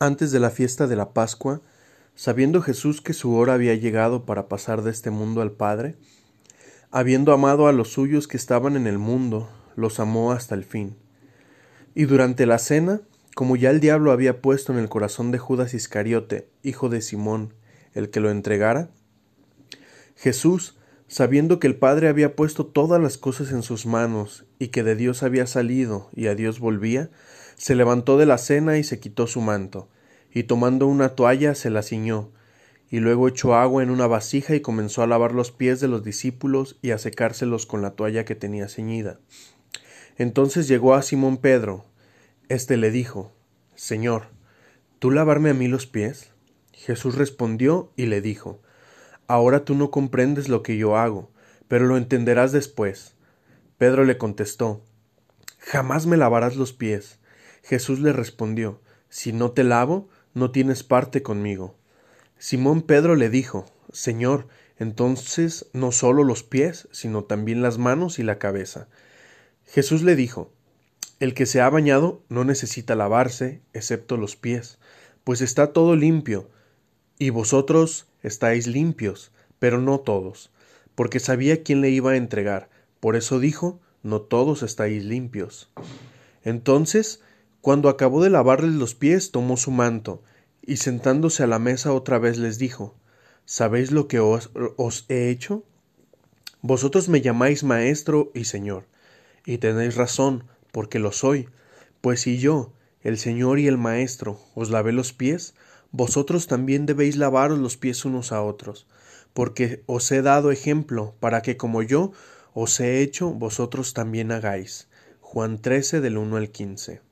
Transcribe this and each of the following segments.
Antes de la fiesta de la Pascua, sabiendo Jesús que su hora había llegado para pasar de este mundo al Padre, habiendo amado a los suyos que estaban en el mundo, los amó hasta el fin. Y durante la cena, como ya el diablo había puesto en el corazón de Judas Iscariote, hijo de Simón, el que lo entregara, Jesús, sabiendo que el Padre había puesto todas las cosas en sus manos y que de Dios había salido y a Dios volvía, se levantó de la cena y se quitó su manto, y tomando una toalla se la ciñó, y luego echó agua en una vasija y comenzó a lavar los pies de los discípulos y a secárselos con la toalla que tenía ceñida. Entonces llegó a Simón Pedro. Este le dijo, Señor, ¿tú lavarme a mí los pies? Jesús respondió y le dijo, Ahora tú no comprendes lo que yo hago, pero lo entenderás después. Pedro le contestó, Jamás me lavarás los pies. Jesús le respondió, Si no te lavo, no tienes parte conmigo. Simón Pedro le dijo, Señor, entonces no solo los pies, sino también las manos y la cabeza. Jesús le dijo, El que se ha bañado no necesita lavarse, excepto los pies, pues está todo limpio, y vosotros estáis limpios, pero no todos, porque sabía quién le iba a entregar, por eso dijo, No todos estáis limpios. Entonces cuando acabó de lavarles los pies, tomó su manto, y sentándose a la mesa otra vez les dijo, ¿Sabéis lo que os, he hecho? Vosotros me llamáis maestro y señor, y tenéis razón, porque lo soy, pues si yo, el señor y el maestro, os lavé los pies, vosotros también debéis lavaros los pies unos a otros, porque os he dado ejemplo, para que como yo os he hecho, vosotros también hagáis. Juan 13 del 1 al 15.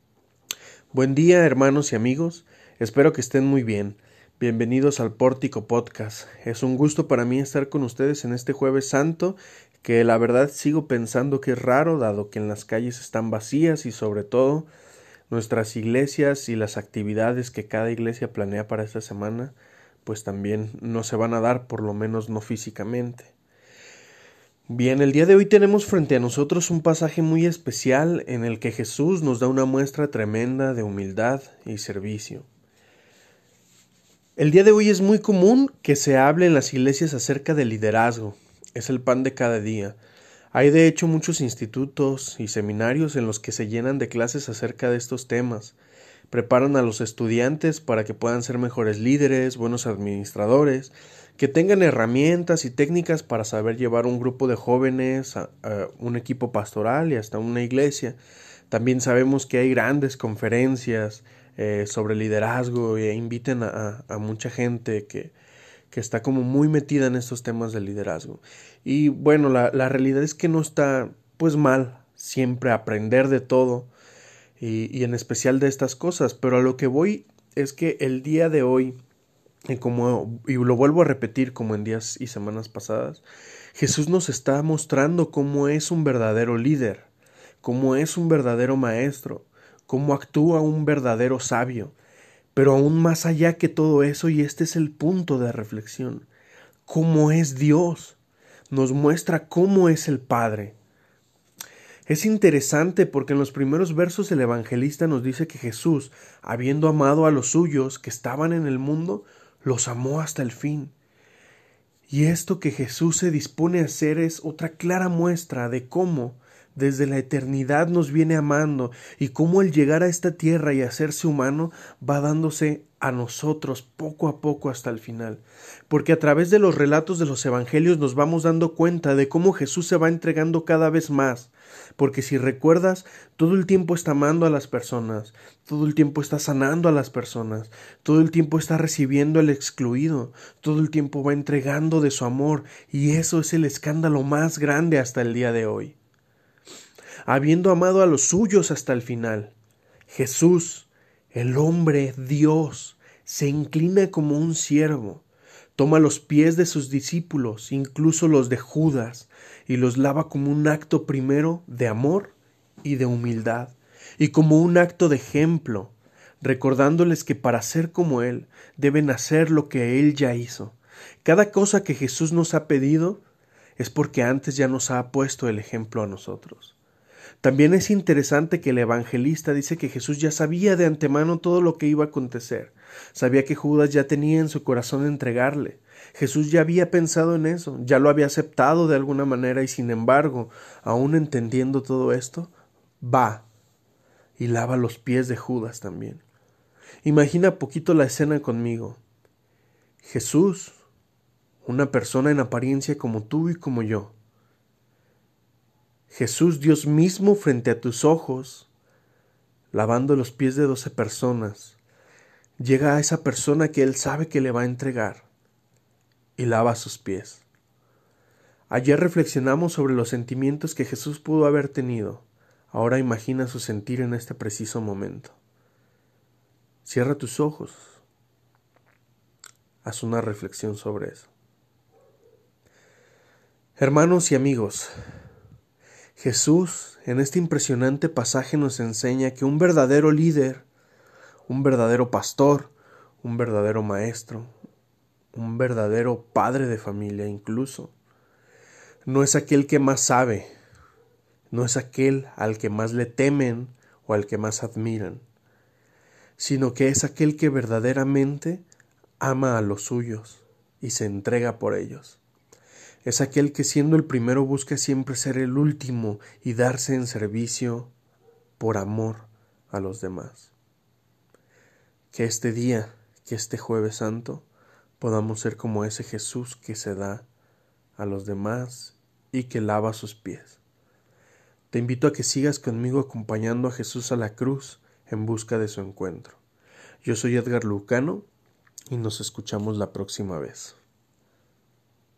Buen día hermanos y amigos, espero que estén muy bien. Bienvenidos al Pórtico Podcast. Es un gusto para mí estar con ustedes en este jueves santo, que la verdad sigo pensando que es raro, dado que en las calles están vacías y sobre todo nuestras iglesias y las actividades que cada iglesia planea para esta semana, pues también no se van a dar, por lo menos no físicamente. Bien, el día de hoy tenemos frente a nosotros un pasaje muy especial en el que Jesús nos da una muestra tremenda de humildad y servicio. El día de hoy es muy común que se hable en las iglesias acerca del liderazgo, es el pan de cada día. Hay de hecho muchos institutos y seminarios en los que se llenan de clases acerca de estos temas. Preparan a los estudiantes para que puedan ser mejores líderes, buenos administradores, que tengan herramientas y técnicas para saber llevar un grupo de jóvenes, a, un equipo pastoral y hasta una iglesia. También sabemos que hay grandes conferencias eh, sobre liderazgo e inviten a, mucha gente que, que, está como muy metida en estos temas de liderazgo. Y bueno, la, la realidad es que no está pues mal siempre aprender de todo y, y en especial de estas cosas, pero a lo que voy es que el día de hoy y como y lo vuelvo a repetir como en días y semanas pasadas, Jesús nos está mostrando cómo es un verdadero líder, cómo es un verdadero maestro, cómo actúa un verdadero sabio. Pero aún más allá que todo eso, y este es el punto de reflexión, cómo es Dios, nos muestra cómo es el Padre. Es interesante porque en los primeros versos el evangelista nos dice que Jesús, habiendo amado a los suyos que estaban en el mundo, los amó hasta el fin. Y esto que Jesús se dispone a hacer es otra clara muestra de cómo desde la eternidad nos viene amando y cómo el llegar a esta tierra y hacerse humano va dándose a nosotros poco a poco hasta el final. Porque a través de los relatos de los evangelios nos vamos dando cuenta de cómo Jesús se va entregando cada vez más. Porque si recuerdas, todo el tiempo está amando a las personas, todo el tiempo está sanando a las personas, todo el tiempo está recibiendo al excluido, todo el tiempo va entregando de su amor, y eso es el escándalo más grande hasta el día de hoy habiendo amado a los suyos hasta el final. Jesús, el hombre Dios, se inclina como un siervo, toma los pies de sus discípulos, incluso los de Judas, y los lava como un acto primero de amor y de humildad, y como un acto de ejemplo, recordándoles que para ser como Él deben hacer lo que Él ya hizo. Cada cosa que Jesús nos ha pedido es porque antes ya nos ha puesto el ejemplo a nosotros. También es interesante que el evangelista dice que Jesús ya sabía de antemano todo lo que iba a acontecer. Sabía que Judas ya tenía en su corazón entregarle. Jesús ya había pensado en eso, ya lo había aceptado de alguna manera y sin embargo, aún entendiendo todo esto, va y lava los pies de Judas también. Imagina poquito la escena conmigo. Jesús, una persona en apariencia como tú y como yo, Jesús Dios mismo frente a tus ojos, lavando los pies de doce personas, llega a esa persona que Él sabe que le va a entregar y lava sus pies. Ayer reflexionamos sobre los sentimientos que Jesús pudo haber tenido. Ahora imagina su sentir en este preciso momento. Cierra tus ojos. Haz una reflexión sobre eso. Hermanos y amigos, Jesús en este impresionante pasaje nos enseña que un verdadero líder, un verdadero pastor, un verdadero maestro, un verdadero padre de familia incluso, no es aquel que más sabe, no es aquel al que más le temen o al que más admiran, sino que es aquel que verdaderamente ama a los suyos y se entrega por ellos es aquel que siendo el primero busca siempre ser el último y darse en servicio por amor a los demás. Que este día, que este jueves santo, podamos ser como ese Jesús que se da a los demás y que lava sus pies. Te invito a que sigas conmigo acompañando a Jesús a la cruz en busca de su encuentro. Yo soy Edgar Lucano y nos escuchamos la próxima vez.